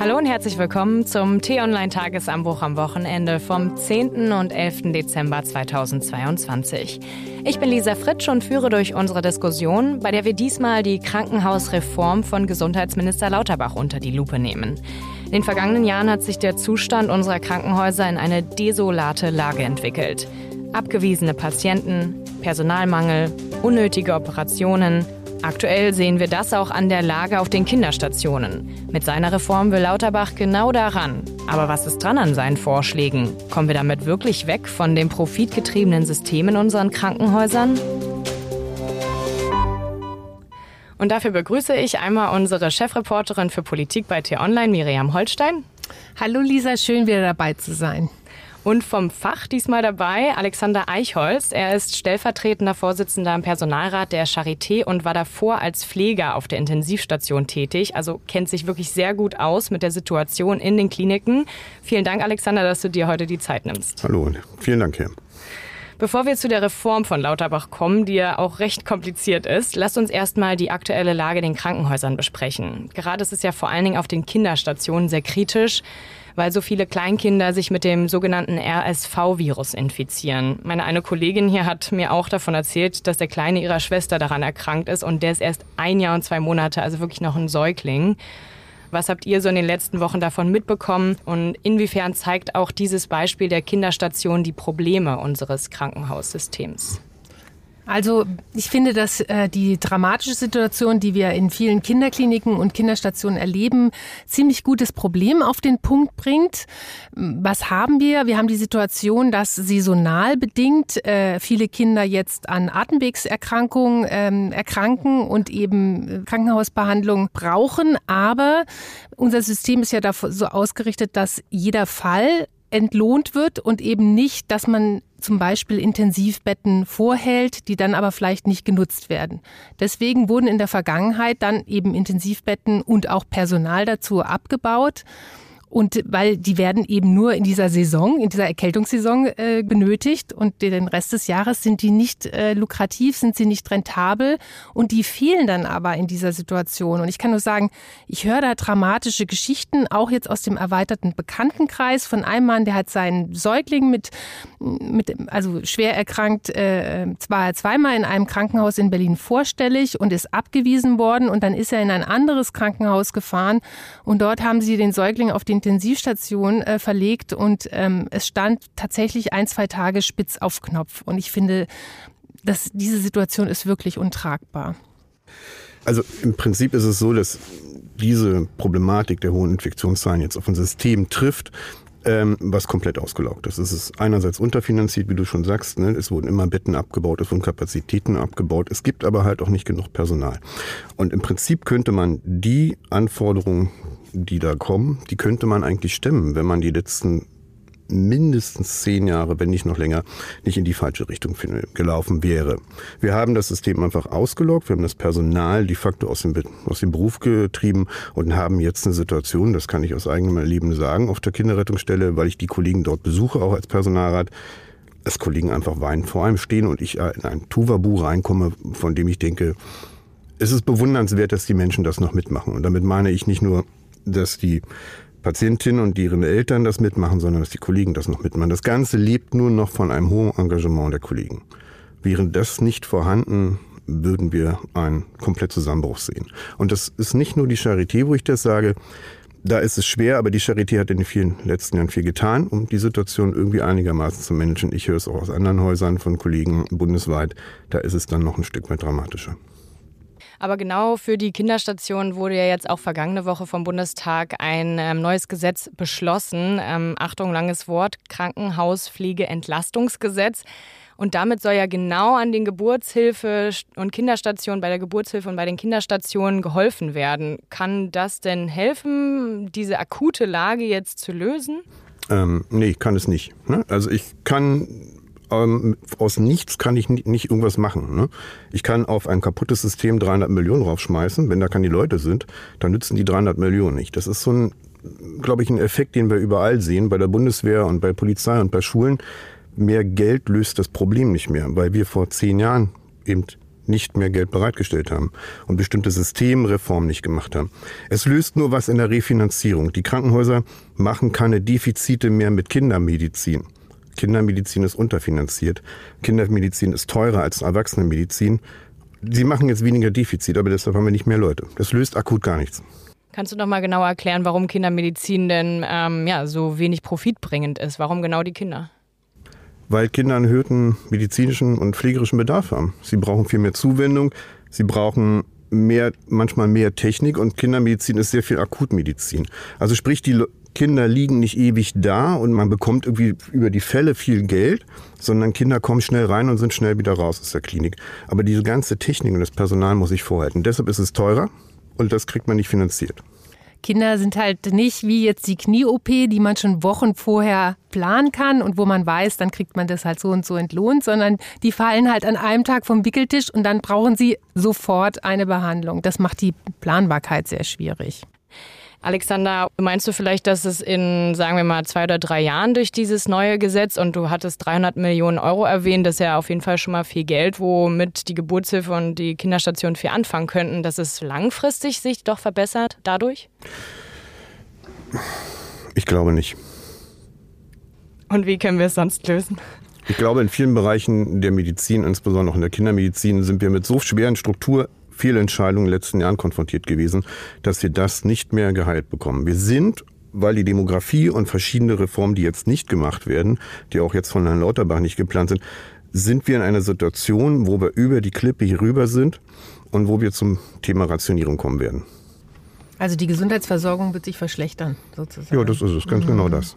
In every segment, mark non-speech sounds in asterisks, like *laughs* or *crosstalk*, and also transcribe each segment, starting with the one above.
Hallo und herzlich willkommen zum T-Online-Tagesanbruch am Wochenende vom 10. und 11. Dezember 2022. Ich bin Lisa Fritsch und führe durch unsere Diskussion, bei der wir diesmal die Krankenhausreform von Gesundheitsminister Lauterbach unter die Lupe nehmen. In den vergangenen Jahren hat sich der Zustand unserer Krankenhäuser in eine desolate Lage entwickelt. Abgewiesene Patienten, Personalmangel, unnötige Operationen, Aktuell sehen wir das auch an der Lage auf den Kinderstationen. Mit seiner Reform will Lauterbach genau daran. Aber was ist dran an seinen Vorschlägen? Kommen wir damit wirklich weg von dem profitgetriebenen System in unseren Krankenhäusern? Und dafür begrüße ich einmal unsere Chefreporterin für Politik bei T-Online, Miriam Holstein. Hallo Lisa, schön wieder dabei zu sein. Und vom Fach diesmal dabei Alexander Eichholz. Er ist stellvertretender Vorsitzender im Personalrat der Charité und war davor als Pfleger auf der Intensivstation tätig. Also kennt sich wirklich sehr gut aus mit der Situation in den Kliniken. Vielen Dank, Alexander, dass du dir heute die Zeit nimmst. Hallo und vielen Dank, Herr. Bevor wir zu der Reform von Lauterbach kommen, die ja auch recht kompliziert ist, lasst uns erstmal die aktuelle Lage in den Krankenhäusern besprechen. Gerade ist es ja vor allen Dingen auf den Kinderstationen sehr kritisch weil so viele Kleinkinder sich mit dem sogenannten RSV-Virus infizieren. Meine eine Kollegin hier hat mir auch davon erzählt, dass der Kleine ihrer Schwester daran erkrankt ist und der ist erst ein Jahr und zwei Monate, also wirklich noch ein Säugling. Was habt ihr so in den letzten Wochen davon mitbekommen und inwiefern zeigt auch dieses Beispiel der Kinderstation die Probleme unseres Krankenhaussystems? Also ich finde, dass äh, die dramatische Situation, die wir in vielen Kinderkliniken und Kinderstationen erleben, ziemlich gutes Problem auf den Punkt bringt. Was haben wir? Wir haben die Situation, dass saisonal bedingt äh, viele Kinder jetzt an Atemwegserkrankungen ähm, erkranken und eben äh, Krankenhausbehandlung brauchen. Aber unser System ist ja so ausgerichtet, dass jeder Fall entlohnt wird und eben nicht, dass man zum Beispiel Intensivbetten vorhält, die dann aber vielleicht nicht genutzt werden. Deswegen wurden in der Vergangenheit dann eben Intensivbetten und auch Personal dazu abgebaut. Und weil die werden eben nur in dieser Saison, in dieser Erkältungssaison äh, benötigt. Und den Rest des Jahres sind die nicht äh, lukrativ, sind sie nicht rentabel. Und die fehlen dann aber in dieser Situation. Und ich kann nur sagen, ich höre da dramatische Geschichten, auch jetzt aus dem erweiterten Bekanntenkreis von einem Mann, der hat seinen Säugling mit, mit also schwer erkrankt, äh, zwar zweimal in einem Krankenhaus in Berlin vorstellig und ist abgewiesen worden. Und dann ist er in ein anderes Krankenhaus gefahren. Und dort haben sie den Säugling auf den Intensivstation äh, verlegt und ähm, es stand tatsächlich ein, zwei Tage spitz auf Knopf. Und ich finde, dass diese Situation ist wirklich untragbar. Also im Prinzip ist es so, dass diese Problematik der hohen Infektionszahlen jetzt auf ein System trifft, ähm, was komplett ausgelaugt ist. Es ist einerseits unterfinanziert, wie du schon sagst. Ne? Es wurden immer Betten abgebaut, es wurden Kapazitäten abgebaut. Es gibt aber halt auch nicht genug Personal. Und im Prinzip könnte man die Anforderungen die da kommen, die könnte man eigentlich stemmen, wenn man die letzten mindestens zehn Jahre, wenn nicht noch länger, nicht in die falsche Richtung gelaufen wäre. Wir haben das System einfach ausgelockt, wir haben das Personal de facto aus dem, aus dem Beruf getrieben und haben jetzt eine Situation, das kann ich aus eigenem Erleben sagen, auf der Kinderrettungsstelle, weil ich die Kollegen dort besuche, auch als Personalrat, dass Kollegen einfach weinen vor einem stehen und ich in ein Tuvabu reinkomme, von dem ich denke, es ist bewundernswert, dass die Menschen das noch mitmachen. Und damit meine ich nicht nur dass die Patientinnen und deren Eltern das mitmachen, sondern dass die Kollegen das noch mitmachen. Das Ganze lebt nur noch von einem hohen Engagement der Kollegen. Wäre das nicht vorhanden, würden wir einen komplett Zusammenbruch sehen. Und das ist nicht nur die Charité, wo ich das sage. Da ist es schwer, aber die Charité hat in den vielen letzten Jahren viel getan, um die Situation irgendwie einigermaßen zu managen. Ich höre es auch aus anderen Häusern von Kollegen bundesweit. Da ist es dann noch ein Stück weit dramatischer. Aber genau für die Kinderstation wurde ja jetzt auch vergangene Woche vom Bundestag ein ähm, neues Gesetz beschlossen. Ähm, Achtung, langes Wort, Krankenhauspflegeentlastungsgesetz. Und damit soll ja genau an den Geburtshilfe- und Kinderstationen, bei der Geburtshilfe und bei den Kinderstationen geholfen werden. Kann das denn helfen, diese akute Lage jetzt zu lösen? Ähm, nee, kann es nicht. Ne? Also ich kann ähm, aus nichts kann ich nicht irgendwas machen. Ne? Ich kann auf ein kaputtes System 300 Millionen raufschmeißen. Wenn da keine Leute sind, dann nützen die 300 Millionen nicht. Das ist so ein, glaube ich, ein Effekt, den wir überall sehen, bei der Bundeswehr und bei Polizei und bei Schulen. Mehr Geld löst das Problem nicht mehr, weil wir vor zehn Jahren eben nicht mehr Geld bereitgestellt haben und bestimmte Systemreformen nicht gemacht haben. Es löst nur was in der Refinanzierung. Die Krankenhäuser machen keine Defizite mehr mit Kindermedizin. Kindermedizin ist unterfinanziert. Kindermedizin ist teurer als Erwachsenenmedizin. Sie machen jetzt weniger Defizit, aber deshalb haben wir nicht mehr Leute. Das löst akut gar nichts. Kannst du noch mal genauer erklären, warum Kindermedizin denn ähm, ja, so wenig profitbringend ist? Warum genau die Kinder? Weil Kinder einen erhöhten medizinischen und pflegerischen Bedarf haben. Sie brauchen viel mehr Zuwendung, sie brauchen mehr, manchmal mehr Technik und Kindermedizin ist sehr viel Akutmedizin. Also sprich, die Kinder liegen nicht ewig da und man bekommt irgendwie über die Fälle viel Geld, sondern Kinder kommen schnell rein und sind schnell wieder raus aus der Klinik. Aber diese ganze Technik und das Personal muss ich vorhalten. Deshalb ist es teurer und das kriegt man nicht finanziert. Kinder sind halt nicht wie jetzt die Knie-OP, die man schon Wochen vorher planen kann und wo man weiß, dann kriegt man das halt so und so entlohnt, sondern die fallen halt an einem Tag vom Wickeltisch und dann brauchen sie sofort eine Behandlung. Das macht die Planbarkeit sehr schwierig. Alexander, meinst du vielleicht, dass es in, sagen wir mal, zwei oder drei Jahren durch dieses neue Gesetz und du hattest 300 Millionen Euro erwähnt, das ist ja auf jeden Fall schon mal viel Geld, womit die Geburtshilfe und die Kinderstation viel anfangen könnten, dass es langfristig sich doch verbessert dadurch? Ich glaube nicht. Und wie können wir es sonst lösen? Ich glaube, in vielen Bereichen der Medizin, insbesondere auch in der Kindermedizin, sind wir mit so schweren Struktur Fehlentscheidungen in den letzten Jahren konfrontiert gewesen, dass wir das nicht mehr geheilt bekommen. Wir sind weil die Demografie und verschiedene Reformen, die jetzt nicht gemacht werden, die auch jetzt von Herrn Lauterbach nicht geplant sind, sind wir in einer Situation, wo wir über die Klippe hier rüber sind und wo wir zum Thema Rationierung kommen werden. Also die Gesundheitsversorgung wird sich verschlechtern, sozusagen. Ja, das ist es, ganz genau mhm. genau das.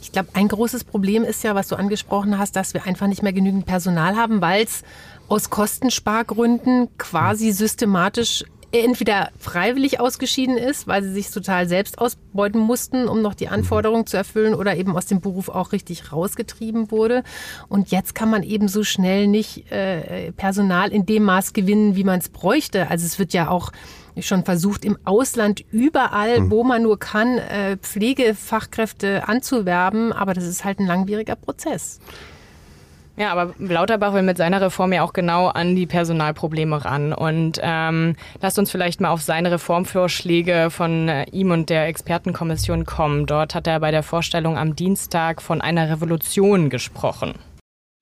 Ich glaube, ein großes Problem ist ja, was du angesprochen hast, dass wir einfach nicht mehr genügend Personal haben, weil es aus Kostenspargründen quasi systematisch entweder freiwillig ausgeschieden ist, weil sie sich total selbst ausbeuten mussten, um noch die Anforderungen zu erfüllen oder eben aus dem Beruf auch richtig rausgetrieben wurde. Und jetzt kann man eben so schnell nicht äh, Personal in dem Maß gewinnen, wie man es bräuchte. Also es wird ja auch schon versucht, im Ausland überall, mhm. wo man nur kann, äh, Pflegefachkräfte anzuwerben. Aber das ist halt ein langwieriger Prozess. Ja, aber Lauterbach will mit seiner Reform ja auch genau an die Personalprobleme ran. Und ähm, lasst uns vielleicht mal auf seine Reformvorschläge von äh, ihm und der Expertenkommission kommen. Dort hat er bei der Vorstellung am Dienstag von einer Revolution gesprochen.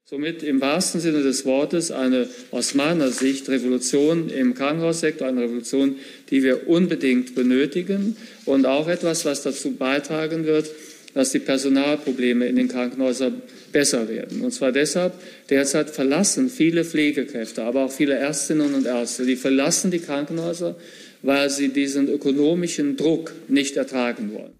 Somit im wahrsten Sinne des Wortes eine aus meiner Sicht Revolution im Krankenhaussektor, eine Revolution, die wir unbedingt benötigen und auch etwas, was dazu beitragen wird, dass die Personalprobleme in den Krankenhäusern besser werden. Und zwar deshalb, derzeit verlassen viele Pflegekräfte, aber auch viele Ärztinnen und Ärzte, die verlassen die Krankenhäuser, weil sie diesen ökonomischen Druck nicht ertragen wollen.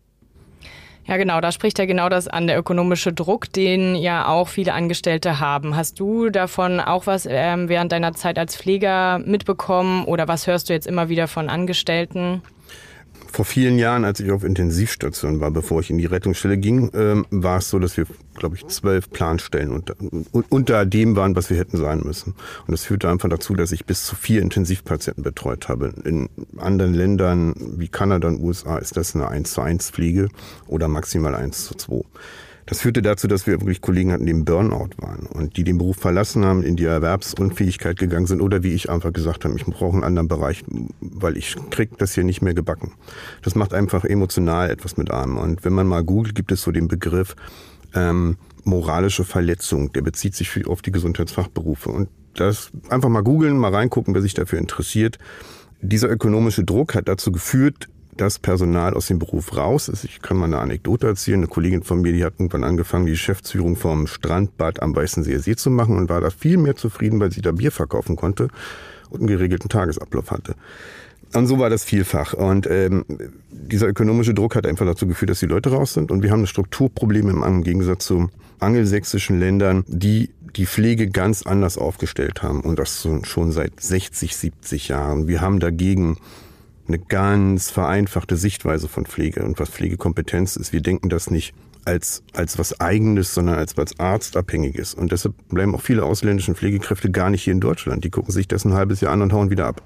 Ja, genau, da spricht er genau das an, der ökonomische Druck, den ja auch viele Angestellte haben. Hast du davon auch was ähm, während deiner Zeit als Pfleger mitbekommen oder was hörst du jetzt immer wieder von Angestellten? Vor vielen Jahren, als ich auf Intensivstation war, bevor ich in die Rettungsstelle ging, ähm, war es so, dass wir, glaube ich, zwölf Planstellen unter, unter dem waren, was wir hätten sein müssen. Und das führte einfach dazu, dass ich bis zu vier Intensivpatienten betreut habe. In anderen Ländern wie Kanada und USA ist das eine 1 zu 1 Pflege oder maximal 1 zu 2. Das führte dazu, dass wir wirklich Kollegen hatten, die im Burnout waren und die den Beruf verlassen haben, in die Erwerbsunfähigkeit gegangen sind oder wie ich einfach gesagt habe, ich brauche einen anderen Bereich, weil ich krieg das hier nicht mehr gebacken. Das macht einfach emotional etwas mit einem. Und wenn man mal googelt, gibt es so den Begriff ähm, moralische Verletzung. Der bezieht sich auf die Gesundheitsfachberufe. Und das einfach mal googeln, mal reingucken, wer sich dafür interessiert. Dieser ökonomische Druck hat dazu geführt, das Personal aus dem Beruf raus ist. Ich kann mal eine Anekdote erzählen. Eine Kollegin von mir, die hat irgendwann angefangen, die Geschäftsführung vom Strandbad am Weißenseer See zu machen und war da viel mehr zufrieden, weil sie da Bier verkaufen konnte und einen geregelten Tagesablauf hatte. Und so war das vielfach. Und ähm, dieser ökonomische Druck hat einfach dazu geführt, dass die Leute raus sind. Und wir haben ein Strukturproblem im Gegensatz zu angelsächsischen Ländern, die die Pflege ganz anders aufgestellt haben. Und das schon seit 60, 70 Jahren. Wir haben dagegen eine ganz vereinfachte Sichtweise von Pflege und was Pflegekompetenz ist. Wir denken das nicht als, als was Eigenes, sondern als was Arztabhängiges. Und deshalb bleiben auch viele ausländische Pflegekräfte gar nicht hier in Deutschland. Die gucken sich das ein halbes Jahr an und hauen wieder ab.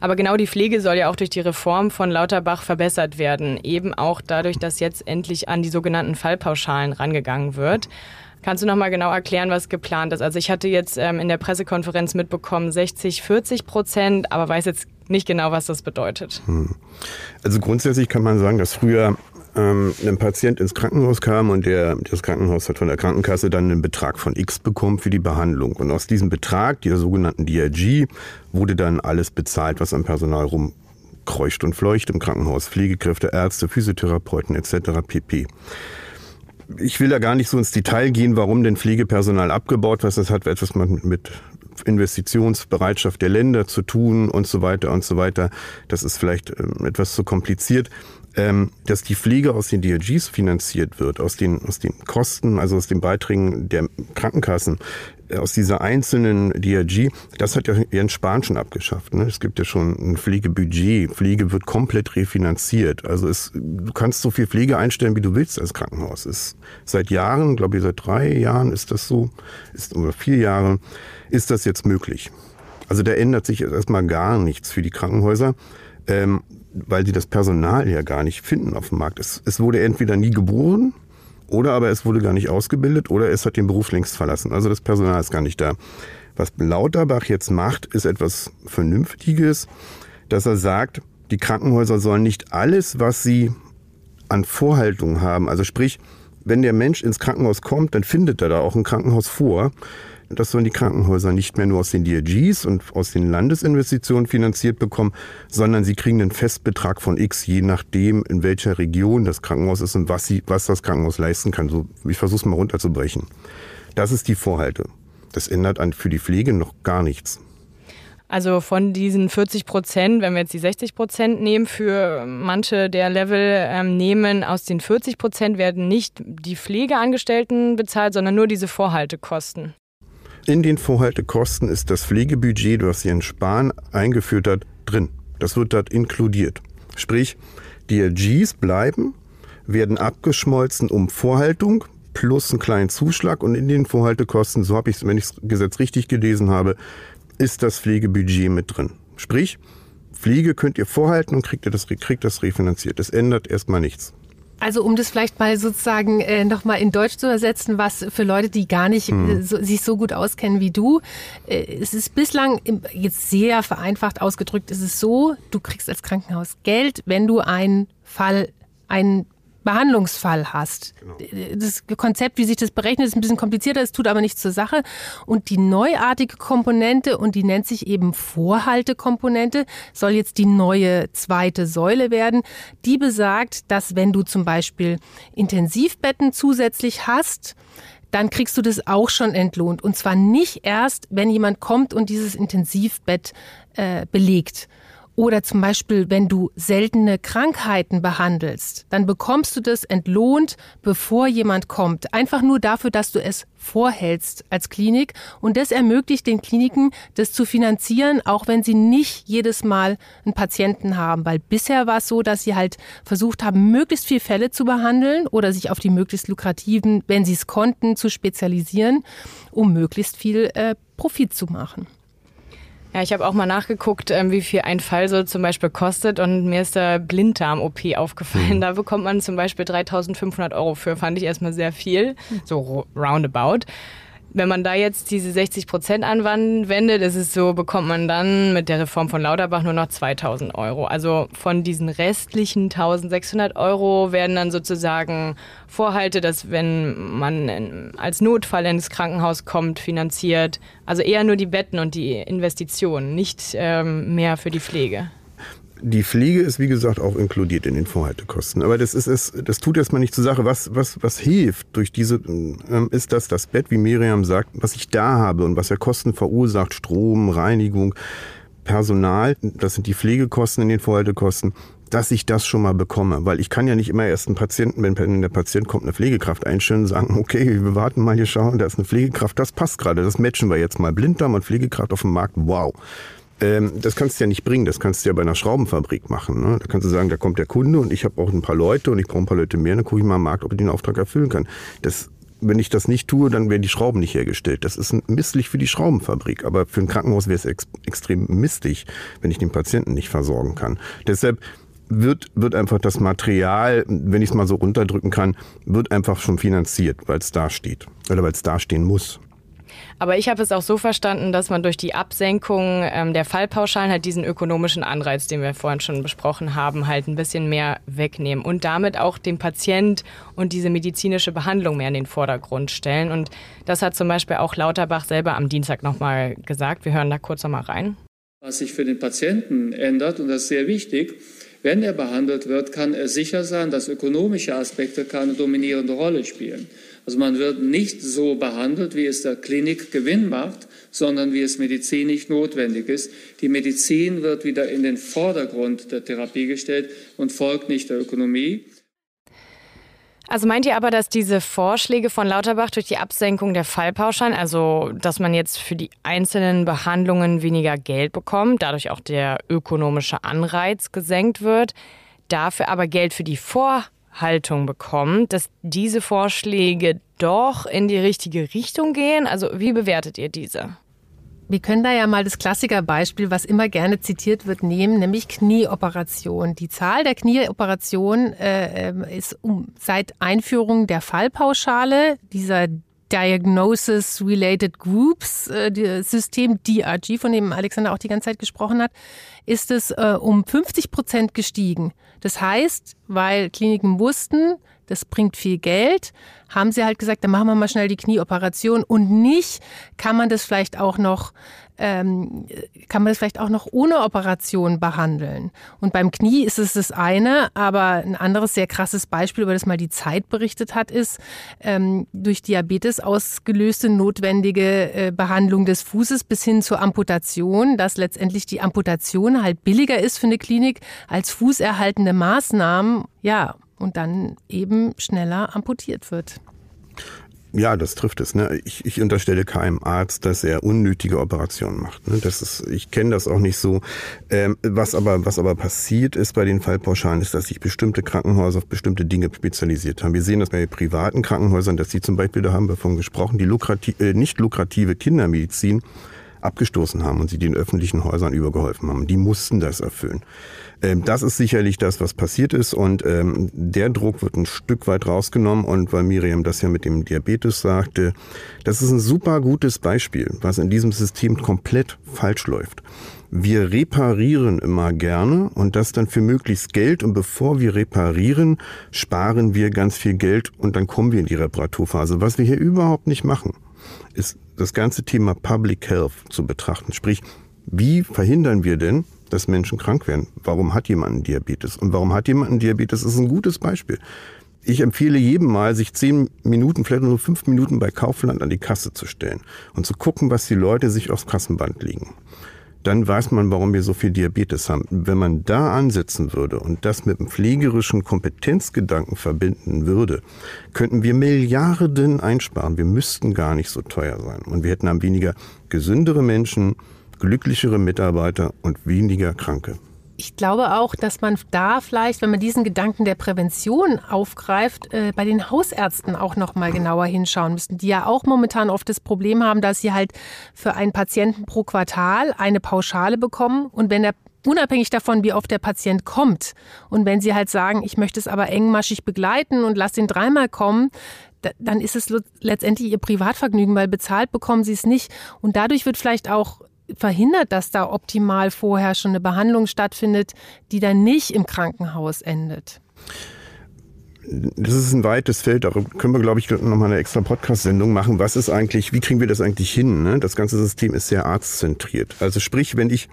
Aber genau die Pflege soll ja auch durch die Reform von Lauterbach verbessert werden. Eben auch dadurch, dass jetzt endlich an die sogenannten Fallpauschalen rangegangen wird. Kannst du noch mal genau erklären, was geplant ist? Also ich hatte jetzt ähm, in der Pressekonferenz mitbekommen 60, 40 Prozent, aber weiß jetzt nicht genau, was das bedeutet. Hm. Also grundsätzlich kann man sagen, dass früher ähm, ein Patient ins Krankenhaus kam und der, das Krankenhaus hat von der Krankenkasse dann einen Betrag von X bekommen für die Behandlung. Und aus diesem Betrag, dieser sogenannten DRG, wurde dann alles bezahlt, was am Personal rumkreucht und fleucht im Krankenhaus. Pflegekräfte, Ärzte, Physiotherapeuten etc. pp ich will da gar nicht so ins Detail gehen, warum denn Pflegepersonal abgebaut wird. Das hat etwas mit Investitionsbereitschaft der Länder zu tun und so weiter und so weiter. Das ist vielleicht ähm, etwas zu kompliziert. Ähm, dass die Pflege aus den DRGs finanziert wird, aus den, aus den Kosten, also aus den Beiträgen der Krankenkassen, aus dieser einzelnen DRG, das hat ja Jens Spahn schon abgeschafft. Ne? Es gibt ja schon ein Pflegebudget. Pflege wird komplett refinanziert. Also es, du kannst so viel Pflege einstellen, wie du willst als Krankenhaus. Ist seit Jahren, glaube ich, seit drei Jahren ist das so, ist oder vier Jahre, ist das jetzt möglich. Also da ändert sich erstmal gar nichts für die Krankenhäuser. Ähm, weil sie das Personal ja gar nicht finden auf dem Markt. Es, es wurde entweder nie geboren oder aber es wurde gar nicht ausgebildet oder es hat den Beruf längst verlassen. Also das Personal ist gar nicht da. Was Lauterbach jetzt macht, ist etwas Vernünftiges, dass er sagt, die Krankenhäuser sollen nicht alles, was sie an Vorhaltung haben, also sprich, wenn der Mensch ins Krankenhaus kommt, dann findet er da auch ein Krankenhaus vor das sollen die Krankenhäuser nicht mehr nur aus den DRGs und aus den Landesinvestitionen finanziert bekommen, sondern sie kriegen einen Festbetrag von X, je nachdem, in welcher Region das Krankenhaus ist und was, sie, was das Krankenhaus leisten kann. So, ich versuche es mal runterzubrechen. Das ist die Vorhalte. Das ändert an, für die Pflege noch gar nichts. Also von diesen 40 Prozent, wenn wir jetzt die 60 Prozent nehmen, für manche der Level ähm, nehmen, aus den 40 Prozent werden nicht die Pflegeangestellten bezahlt, sondern nur diese Vorhaltekosten. In den Vorhaltekosten ist das Pflegebudget, was Jens Spahn eingeführt hat, drin. Das wird dort inkludiert. Sprich, die LGs bleiben, werden abgeschmolzen um Vorhaltung plus einen kleinen Zuschlag und in den Vorhaltekosten, so habe ich es, wenn ich das Gesetz richtig gelesen habe, ist das Pflegebudget mit drin. Sprich, Pflege könnt ihr vorhalten und kriegt ihr das, kriegt das refinanziert. Das ändert erstmal nichts. Also um das vielleicht mal sozusagen äh, nochmal in Deutsch zu übersetzen, was für Leute, die gar nicht äh, hm. so, sich so gut auskennen wie du, äh, es ist bislang jetzt sehr vereinfacht ausgedrückt, ist es so, du kriegst als Krankenhaus Geld, wenn du einen Fall, einen Behandlungsfall hast. Genau. Das Konzept, wie sich das berechnet, ist ein bisschen komplizierter, es tut aber nichts zur Sache. Und die neuartige Komponente, und die nennt sich eben Vorhaltekomponente, soll jetzt die neue zweite Säule werden. Die besagt, dass wenn du zum Beispiel Intensivbetten zusätzlich hast, dann kriegst du das auch schon entlohnt. Und zwar nicht erst, wenn jemand kommt und dieses Intensivbett äh, belegt. Oder zum Beispiel, wenn du seltene Krankheiten behandelst, dann bekommst du das entlohnt, bevor jemand kommt. Einfach nur dafür, dass du es vorhältst als Klinik. Und das ermöglicht den Kliniken, das zu finanzieren, auch wenn sie nicht jedes Mal einen Patienten haben. Weil bisher war es so, dass sie halt versucht haben, möglichst viele Fälle zu behandeln oder sich auf die möglichst lukrativen, wenn sie es konnten, zu spezialisieren, um möglichst viel äh, Profit zu machen. Ja, ich habe auch mal nachgeguckt, ähm, wie viel ein Fall so zum Beispiel kostet und mir ist der Blinddarm-OP aufgefallen. Mhm. Da bekommt man zum Beispiel 3500 Euro für, fand ich erstmal sehr viel, so roundabout. Wenn man da jetzt diese 60 Prozent anwendet, ist es so, bekommt man dann mit der Reform von Lauterbach nur noch 2000 Euro. Also von diesen restlichen 1600 Euro werden dann sozusagen Vorhalte, dass wenn man als Notfall ins Krankenhaus kommt, finanziert. Also eher nur die Betten und die Investitionen, nicht ähm, mehr für die Pflege. Die Pflege ist, wie gesagt, auch inkludiert in den Vorhaltekosten. Aber das ist es, das tut erstmal nicht zur Sache. Was, was, was hilft durch diese, ähm, ist das, das Bett, wie Miriam sagt, was ich da habe und was ja Kosten verursacht, Strom, Reinigung, Personal, das sind die Pflegekosten in den Vorhaltekosten, dass ich das schon mal bekomme. Weil ich kann ja nicht immer erst einen Patienten, wenn der Patient kommt, eine Pflegekraft einstellen und sagen, okay, wir warten mal hier schauen, da ist eine Pflegekraft, das passt gerade, das matchen wir jetzt mal. Blinddarm und Pflegekraft auf dem Markt, wow. Ähm, das kannst du ja nicht bringen, das kannst du ja bei einer Schraubenfabrik machen. Ne? Da kannst du sagen, da kommt der Kunde und ich habe auch ein paar Leute und ich brauche ein paar Leute mehr, dann gucke ich mal am Markt, ob ich den Auftrag erfüllen kann. Das wenn ich das nicht tue, dann werden die Schrauben nicht hergestellt. Das ist misslich für die Schraubenfabrik. Aber für ein Krankenhaus wäre es ex extrem misslich, wenn ich den Patienten nicht versorgen kann. Deshalb wird, wird einfach das Material, wenn ich es mal so runterdrücken kann, wird einfach schon finanziert, weil es da steht oder weil es da stehen muss. Aber ich habe es auch so verstanden, dass man durch die Absenkung ähm, der Fallpauschalen halt diesen ökonomischen Anreiz, den wir vorhin schon besprochen haben, halt ein bisschen mehr wegnehmen und damit auch den Patient und diese medizinische Behandlung mehr in den Vordergrund stellen. Und das hat zum Beispiel auch Lauterbach selber am Dienstag nochmal gesagt. Wir hören da kurz nochmal rein. Was sich für den Patienten ändert, und das ist sehr wichtig, wenn er behandelt wird, kann er sicher sein, dass ökonomische Aspekte keine dominierende Rolle spielen. Also man wird nicht so behandelt, wie es der Klinik Gewinn macht, sondern wie es medizinisch notwendig ist. Die Medizin wird wieder in den Vordergrund der Therapie gestellt und folgt nicht der Ökonomie. Also meint ihr aber, dass diese Vorschläge von Lauterbach durch die Absenkung der Fallpauschalen, also dass man jetzt für die einzelnen Behandlungen weniger Geld bekommt, dadurch auch der ökonomische Anreiz gesenkt wird, dafür aber Geld für die Vor Haltung bekommt, dass diese Vorschläge doch in die richtige Richtung gehen? Also wie bewertet ihr diese? Wir können da ja mal das Klassikerbeispiel, was immer gerne zitiert wird, nehmen, nämlich Knieoperation. Die Zahl der Knieoperationen äh, ähm, ist um, seit Einführung der Fallpauschale, dieser Diagnosis-Related Groups äh, System DRG, von dem Alexander auch die ganze Zeit gesprochen hat, ist es äh, um 50 Prozent gestiegen. Das heißt, weil Kliniken wussten, das bringt viel Geld, haben sie halt gesagt, dann machen wir mal schnell die Knieoperation und nicht kann man das vielleicht auch noch ähm, kann man das vielleicht auch noch ohne Operation behandeln. Und beim Knie ist es das eine, aber ein anderes sehr krasses Beispiel, über das mal die Zeit berichtet hat, ist ähm, durch Diabetes ausgelöste notwendige äh, Behandlung des Fußes bis hin zur Amputation, dass letztendlich die Amputation halt billiger ist für eine Klinik als fußerhaltende Maßnahmen. Ja, und dann eben schneller amputiert wird. Ja, das trifft es. Ne? Ich, ich unterstelle keinem Arzt, dass er unnötige Operationen macht. Ne? Das ist, ich kenne das auch nicht so. Ähm, was aber, was aber passiert ist bei den Fallpauschalen, ist, dass sich bestimmte Krankenhäuser auf bestimmte Dinge spezialisiert haben. Wir sehen das bei privaten Krankenhäusern, dass sie zum Beispiel, da haben wir von gesprochen, die lukrative, äh, nicht lukrative Kindermedizin abgestoßen haben und sie den öffentlichen Häusern übergeholfen haben. Die mussten das erfüllen. Ähm, das ist sicherlich das, was passiert ist und ähm, der Druck wird ein Stück weit rausgenommen und weil Miriam das ja mit dem Diabetes sagte, das ist ein super gutes Beispiel, was in diesem System komplett falsch läuft. Wir reparieren immer gerne und das dann für möglichst Geld und bevor wir reparieren, sparen wir ganz viel Geld und dann kommen wir in die Reparaturphase. Was wir hier überhaupt nicht machen, ist das ganze Thema Public Health zu betrachten. Sprich, wie verhindern wir denn, dass Menschen krank werden? Warum hat jemand einen Diabetes? Und warum hat jemand einen Diabetes? Das ist ein gutes Beispiel. Ich empfehle jedem mal, sich zehn Minuten, vielleicht nur fünf Minuten bei Kaufland an die Kasse zu stellen und zu gucken, was die Leute sich aufs Kassenband legen dann weiß man, warum wir so viel Diabetes haben. Wenn man da ansetzen würde und das mit einem pflegerischen Kompetenzgedanken verbinden würde, könnten wir Milliarden einsparen. Wir müssten gar nicht so teuer sein. Und wir hätten dann weniger gesündere Menschen, glücklichere Mitarbeiter und weniger Kranke ich glaube auch, dass man da vielleicht, wenn man diesen Gedanken der Prävention aufgreift, äh, bei den Hausärzten auch noch mal genauer hinschauen müssten, die ja auch momentan oft das Problem haben, dass sie halt für einen Patienten pro Quartal eine Pauschale bekommen und wenn der unabhängig davon, wie oft der Patient kommt. Und wenn Sie halt sagen, ich möchte es aber engmaschig begleiten und lass ihn dreimal kommen, dann ist es letztendlich Ihr Privatvergnügen, weil bezahlt bekommen Sie es nicht. Und dadurch wird vielleicht auch verhindert, dass da optimal vorher schon eine Behandlung stattfindet, die dann nicht im Krankenhaus endet? Das ist ein weites Feld, darüber können wir, glaube ich, nochmal eine extra Podcast-Sendung machen. Was ist eigentlich, wie kriegen wir das eigentlich hin? Ne? Das ganze System ist sehr arztzentriert. Also sprich, wenn ich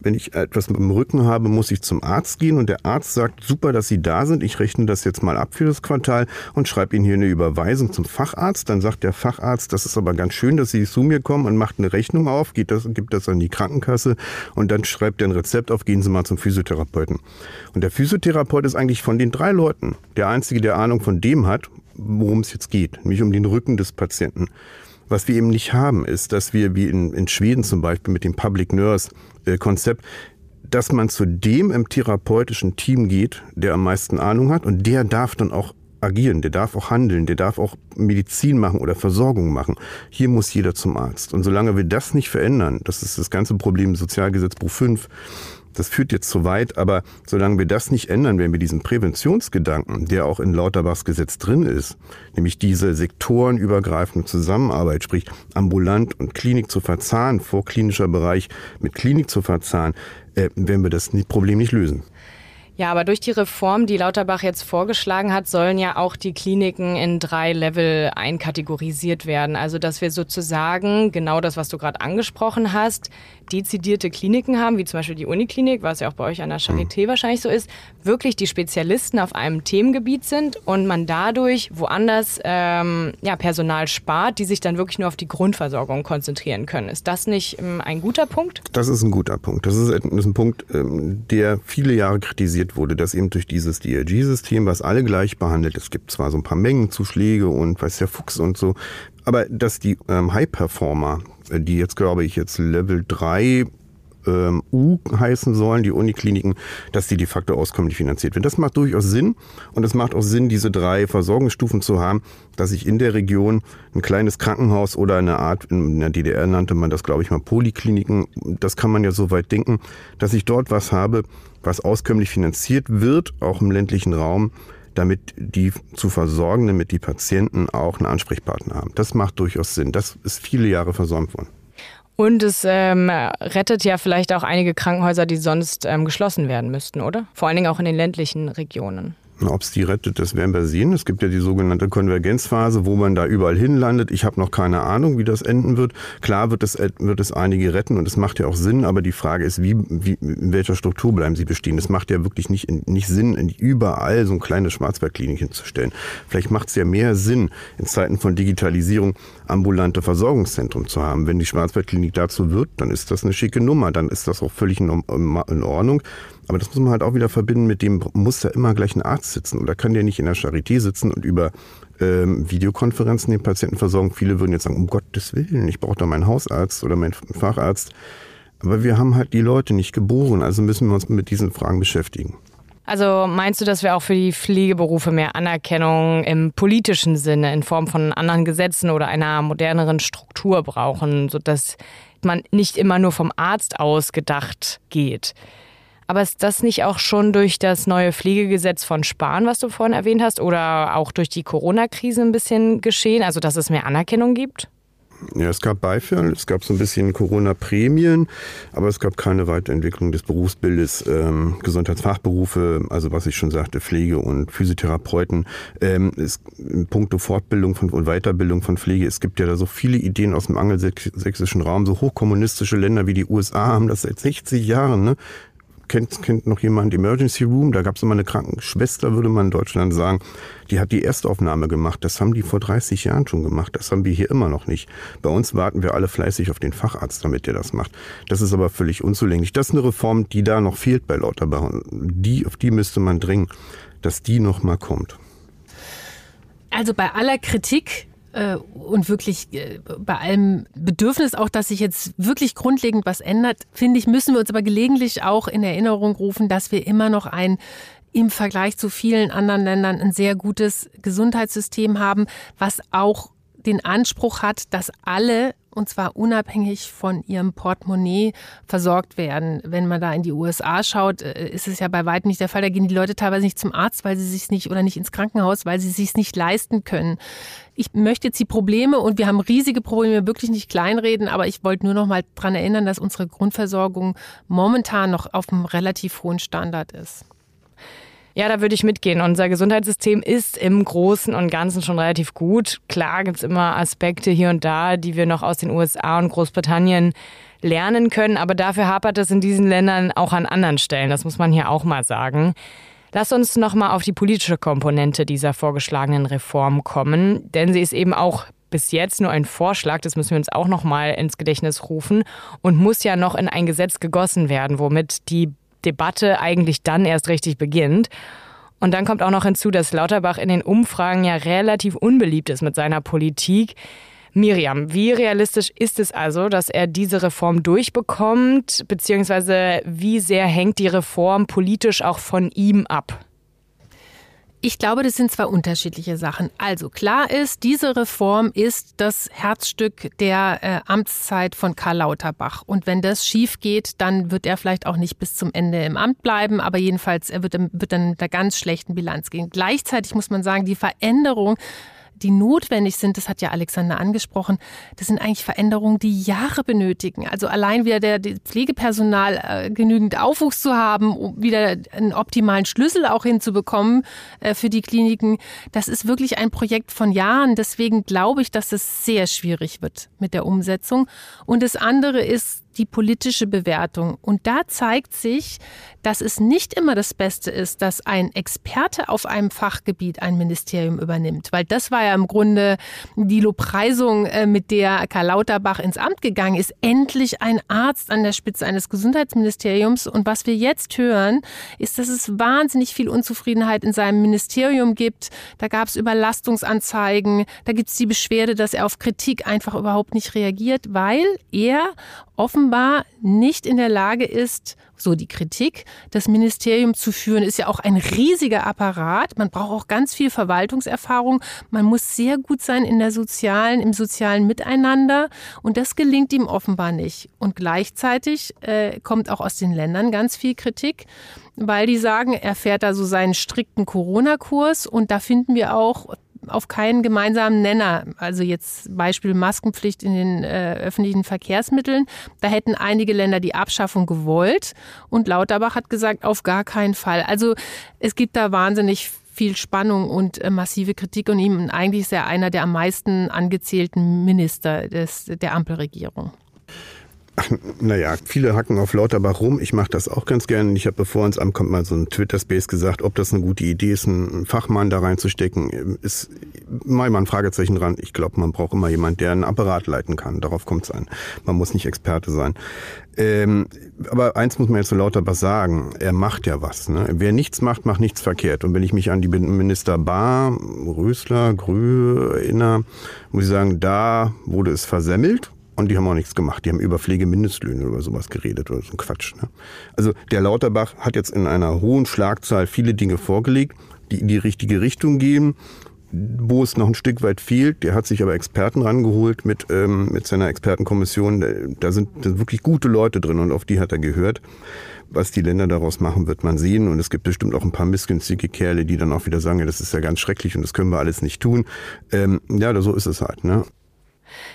wenn ich etwas mit dem Rücken habe, muss ich zum Arzt gehen und der Arzt sagt, super, dass Sie da sind, ich rechne das jetzt mal ab für das Quartal und schreibe Ihnen hier eine Überweisung zum Facharzt. Dann sagt der Facharzt, das ist aber ganz schön, dass Sie zu mir kommen und macht eine Rechnung auf, geht das, gibt das an die Krankenkasse und dann schreibt er ein Rezept auf, gehen Sie mal zum Physiotherapeuten. Und der Physiotherapeut ist eigentlich von den drei Leuten der Einzige, der Ahnung von dem hat, worum es jetzt geht, nämlich um den Rücken des Patienten. Was wir eben nicht haben, ist, dass wir wie in, in Schweden zum Beispiel mit dem Public Nurse äh, dass man zu dem im therapeutischen Team geht, der am meisten Ahnung hat und der darf dann auch agieren, der darf auch handeln, der darf auch Medizin machen oder Versorgung machen. Hier muss jeder zum Arzt. Und solange wir das nicht verändern, das ist das ganze Problem Sozialgesetzbuch 5, Das führt jetzt zu weit, aber solange wir das nicht ändern, wenn wir diesen Präventionsgedanken, der auch in Lauterbachs Gesetz drin ist, nämlich diese sektorenübergreifende Zusammenarbeit, sprich ambulant und Klinik zu verzahnen, vorklinischer Bereich mit Klinik zu verzahnen, äh, werden wir das Problem nicht lösen. Ja, aber durch die Reform, die Lauterbach jetzt vorgeschlagen hat, sollen ja auch die Kliniken in drei Level einkategorisiert werden. Also, dass wir sozusagen genau das, was du gerade angesprochen hast, dezidierte Kliniken haben, wie zum Beispiel die Uniklinik, was ja auch bei euch an der Charité mhm. wahrscheinlich so ist, wirklich die Spezialisten auf einem Themengebiet sind und man dadurch woanders ähm, ja, Personal spart, die sich dann wirklich nur auf die Grundversorgung konzentrieren können. Ist das nicht ähm, ein guter Punkt? Das ist ein guter Punkt. Das ist, ist ein Punkt, ähm, der viele Jahre kritisiert wurde, dass eben durch dieses DRG-System, was alle gleich behandelt, es gibt zwar so ein paar Mengenzuschläge und weiß der Fuchs und so, aber dass die ähm, High-Performer, äh, die jetzt glaube ich jetzt Level 3 ähm, U heißen sollen, die Unikliniken, dass die de facto auskömmlich finanziert werden. Das macht durchaus Sinn und es macht auch Sinn, diese drei Versorgungsstufen zu haben, dass ich in der Region ein kleines Krankenhaus oder eine Art, in der DDR nannte man das, glaube ich mal, Polikliniken, das kann man ja so weit denken, dass ich dort was habe, was auskömmlich finanziert wird, auch im ländlichen Raum, damit die zu Versorgenden, mit die Patienten auch einen Ansprechpartner haben. Das macht durchaus Sinn. Das ist viele Jahre versäumt worden. Und es ähm, rettet ja vielleicht auch einige Krankenhäuser, die sonst ähm, geschlossen werden müssten, oder? Vor allen Dingen auch in den ländlichen Regionen. Ob es die rettet, das werden wir sehen. Es gibt ja die sogenannte Konvergenzphase, wo man da überall hinlandet. Ich habe noch keine Ahnung, wie das enden wird. Klar wird es, wird es einige retten und es macht ja auch Sinn, aber die Frage ist, wie, wie, in welcher Struktur bleiben sie bestehen? Es macht ja wirklich nicht, nicht Sinn, überall so ein kleines Schwarzwaldklinik hinzustellen. Vielleicht macht es ja mehr Sinn, in Zeiten von Digitalisierung ambulante Versorgungszentrum zu haben. Wenn die Schwarzwaldklinik dazu wird, dann ist das eine schicke Nummer, dann ist das auch völlig in Ordnung. Aber das muss man halt auch wieder verbinden mit dem, muss da immer gleich ein Arzt sitzen oder kann der nicht in der Charité sitzen und über ähm, Videokonferenzen den Patienten versorgen. Viele würden jetzt sagen, um Gottes Willen, ich brauche da meinen Hausarzt oder meinen Facharzt. Aber wir haben halt die Leute nicht geboren, also müssen wir uns mit diesen Fragen beschäftigen. Also meinst du, dass wir auch für die Pflegeberufe mehr Anerkennung im politischen Sinne in Form von anderen Gesetzen oder einer moderneren Struktur brauchen, sodass man nicht immer nur vom Arzt aus gedacht geht? Aber ist das nicht auch schon durch das neue Pflegegesetz von Spahn, was du vorhin erwähnt hast, oder auch durch die Corona-Krise ein bisschen geschehen, also dass es mehr Anerkennung gibt? Ja, es gab Beifall, es gab so ein bisschen Corona-Prämien, aber es gab keine Weiterentwicklung des Berufsbildes. Ähm, Gesundheitsfachberufe, also was ich schon sagte, Pflege und Physiotherapeuten, ähm, es, in puncto Fortbildung von, und Weiterbildung von Pflege, es gibt ja da so viele Ideen aus dem angelsächsischen Raum, so hochkommunistische Länder wie die USA haben das seit 60 Jahren. Ne? Kennt, kennt noch jemand Emergency Room? Da gab es immer eine Krankenschwester, würde man in Deutschland sagen. Die hat die Erstaufnahme gemacht. Das haben die vor 30 Jahren schon gemacht. Das haben wir hier immer noch nicht. Bei uns warten wir alle fleißig auf den Facharzt, damit der das macht. Das ist aber völlig unzulänglich. Das ist eine Reform, die da noch fehlt bei Lauterbach. Die, auf die müsste man dringen, dass die noch kommt. Also bei aller Kritik und wirklich äh, bei allem Bedürfnis auch, dass sich jetzt wirklich grundlegend was ändert, finde ich, müssen wir uns aber gelegentlich auch in Erinnerung rufen, dass wir immer noch ein im Vergleich zu vielen anderen Ländern ein sehr gutes Gesundheitssystem haben, was auch den Anspruch hat, dass alle und zwar unabhängig von ihrem Portemonnaie versorgt werden. Wenn man da in die USA schaut, äh, ist es ja bei weitem nicht der Fall. Da gehen die Leute teilweise nicht zum Arzt, weil sie sich nicht oder nicht ins Krankenhaus, weil sie sich nicht leisten können. Ich möchte jetzt die Probleme und wir haben riesige Probleme wirklich nicht kleinreden, aber ich wollte nur noch mal daran erinnern, dass unsere Grundversorgung momentan noch auf einem relativ hohen Standard ist. Ja, da würde ich mitgehen. Unser Gesundheitssystem ist im Großen und Ganzen schon relativ gut. Klar gibt es immer Aspekte hier und da, die wir noch aus den USA und Großbritannien lernen können, aber dafür hapert es in diesen Ländern auch an anderen Stellen. Das muss man hier auch mal sagen. Lass uns noch mal auf die politische Komponente dieser vorgeschlagenen Reform kommen, denn sie ist eben auch bis jetzt nur ein Vorschlag, das müssen wir uns auch noch mal ins Gedächtnis rufen und muss ja noch in ein Gesetz gegossen werden, womit die Debatte eigentlich dann erst richtig beginnt. Und dann kommt auch noch hinzu, dass Lauterbach in den Umfragen ja relativ unbeliebt ist mit seiner Politik. Miriam, wie realistisch ist es also, dass er diese Reform durchbekommt, beziehungsweise wie sehr hängt die Reform politisch auch von ihm ab? Ich glaube, das sind zwei unterschiedliche Sachen. Also klar ist, diese Reform ist das Herzstück der äh, Amtszeit von Karl Lauterbach. Und wenn das schief geht, dann wird er vielleicht auch nicht bis zum Ende im Amt bleiben, aber jedenfalls er wird, wird dann mit einer ganz schlechten Bilanz gehen. Gleichzeitig muss man sagen, die Veränderung die notwendig sind, das hat ja Alexander angesprochen, das sind eigentlich Veränderungen, die Jahre benötigen. Also allein wieder der Pflegepersonal äh, genügend Aufwuchs zu haben, um wieder einen optimalen Schlüssel auch hinzubekommen äh, für die Kliniken, das ist wirklich ein Projekt von Jahren. Deswegen glaube ich, dass es sehr schwierig wird mit der Umsetzung. Und das andere ist, die politische Bewertung. Und da zeigt sich, dass es nicht immer das Beste ist, dass ein Experte auf einem Fachgebiet ein Ministerium übernimmt. Weil das war ja im Grunde die Lobpreisung, äh, mit der Karl Lauterbach ins Amt gegangen ist. Endlich ein Arzt an der Spitze eines Gesundheitsministeriums. Und was wir jetzt hören, ist, dass es wahnsinnig viel Unzufriedenheit in seinem Ministerium gibt. Da gab es Überlastungsanzeigen. Da gibt es die Beschwerde, dass er auf Kritik einfach überhaupt nicht reagiert, weil er offenbar nicht in der Lage ist, so die Kritik, das Ministerium zu führen, ist ja auch ein riesiger Apparat. Man braucht auch ganz viel Verwaltungserfahrung. Man muss sehr gut sein in der sozialen, im sozialen Miteinander. Und das gelingt ihm offenbar nicht. Und gleichzeitig äh, kommt auch aus den Ländern ganz viel Kritik weil die sagen, er fährt da so seinen strikten Corona-Kurs und da finden wir auch auf keinen gemeinsamen Nenner. Also jetzt Beispiel Maskenpflicht in den äh, öffentlichen Verkehrsmitteln. Da hätten einige Länder die Abschaffung gewollt und Lauterbach hat gesagt, auf gar keinen Fall. Also es gibt da wahnsinnig viel Spannung und äh, massive Kritik und ihm eigentlich ist er einer der am meisten angezählten Minister des, der Ampelregierung. *laughs* Naja, viele hacken auf Lauterbach rum. Ich mache das auch ganz gerne. Ich habe, bevor ins Amt kommt, mal so ein Twitter-Space gesagt, ob das eine gute Idee ist, einen Fachmann da reinzustecken. Ist mal ein Fragezeichen dran. Ich glaube, man braucht immer jemanden, der einen Apparat leiten kann. Darauf kommt es an. Man muss nicht Experte sein. Ähm, aber eins muss man jetzt zu Lauterbach sagen. Er macht ja was. Ne? Wer nichts macht, macht nichts verkehrt. Und wenn ich mich an die Minister Bar, Rösler, Grü erinnere, muss ich sagen, da wurde es versemmelt und die haben auch nichts gemacht. Die haben über Pflegemindestlöhne oder sowas geredet oder so ein Quatsch. Ne? Also der Lauterbach hat jetzt in einer hohen Schlagzahl viele Dinge vorgelegt, die in die richtige Richtung gehen. Wo es noch ein Stück weit fehlt, der hat sich aber Experten rangeholt mit, ähm, mit seiner Expertenkommission. Da sind, da sind wirklich gute Leute drin und auf die hat er gehört. Was die Länder daraus machen, wird man sehen. Und es gibt bestimmt auch ein paar missgünstige Kerle, die dann auch wieder sagen, ja, das ist ja ganz schrecklich und das können wir alles nicht tun. Ähm, ja, so ist es halt. Ne?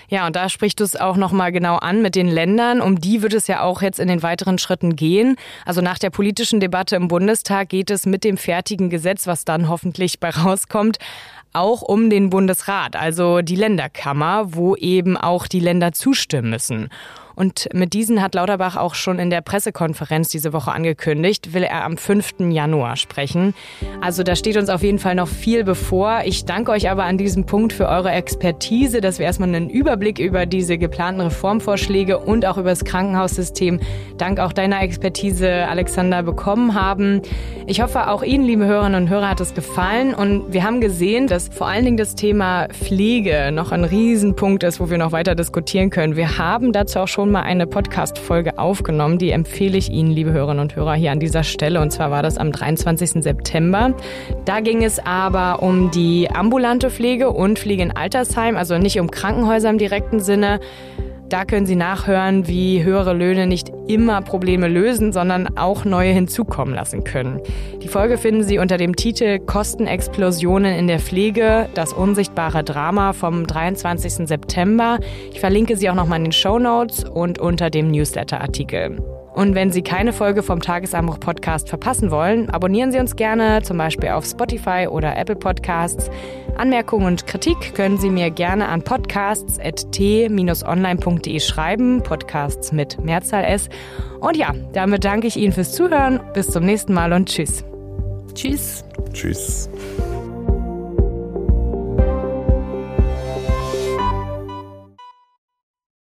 Ja, und da sprichst du es auch nochmal genau an mit den Ländern. Um die wird es ja auch jetzt in den weiteren Schritten gehen. Also nach der politischen Debatte im Bundestag geht es mit dem fertigen Gesetz, was dann hoffentlich bei rauskommt, auch um den Bundesrat, also die Länderkammer, wo eben auch die Länder zustimmen müssen. Und mit diesen hat Lauterbach auch schon in der Pressekonferenz diese Woche angekündigt, will er am 5. Januar sprechen. Also da steht uns auf jeden Fall noch viel bevor. Ich danke euch aber an diesem Punkt für eure Expertise, dass wir erstmal einen Überblick über diese geplanten Reformvorschläge und auch über das Krankenhaussystem dank auch deiner Expertise, Alexander, bekommen haben. Ich hoffe, auch Ihnen, liebe Hörerinnen und Hörer, hat es gefallen. Und wir haben gesehen, dass vor allen Dingen das Thema Pflege noch ein Riesenpunkt ist, wo wir noch weiter diskutieren können. Wir haben dazu auch schon schon mal eine Podcast-Folge aufgenommen. Die empfehle ich Ihnen, liebe Hörerinnen und Hörer, hier an dieser Stelle. Und zwar war das am 23. September. Da ging es aber um die ambulante Pflege und Pflege in Altersheim, also nicht um Krankenhäuser im direkten Sinne. Da können Sie nachhören, wie höhere Löhne nicht immer Probleme lösen, sondern auch neue hinzukommen lassen können. Die Folge finden Sie unter dem Titel Kostenexplosionen in der Pflege, das unsichtbare Drama vom 23. September. Ich verlinke sie auch nochmal in den Show Notes und unter dem Newsletter-Artikel. Und wenn Sie keine Folge vom Tagesanbruch Podcast verpassen wollen, abonnieren Sie uns gerne, zum Beispiel auf Spotify oder Apple Podcasts. Anmerkungen und Kritik können Sie mir gerne an podcasts.t-online.de schreiben, Podcasts mit Mehrzahl S. Und ja, damit danke ich Ihnen fürs Zuhören. Bis zum nächsten Mal und tschüss. Tschüss. Tschüss.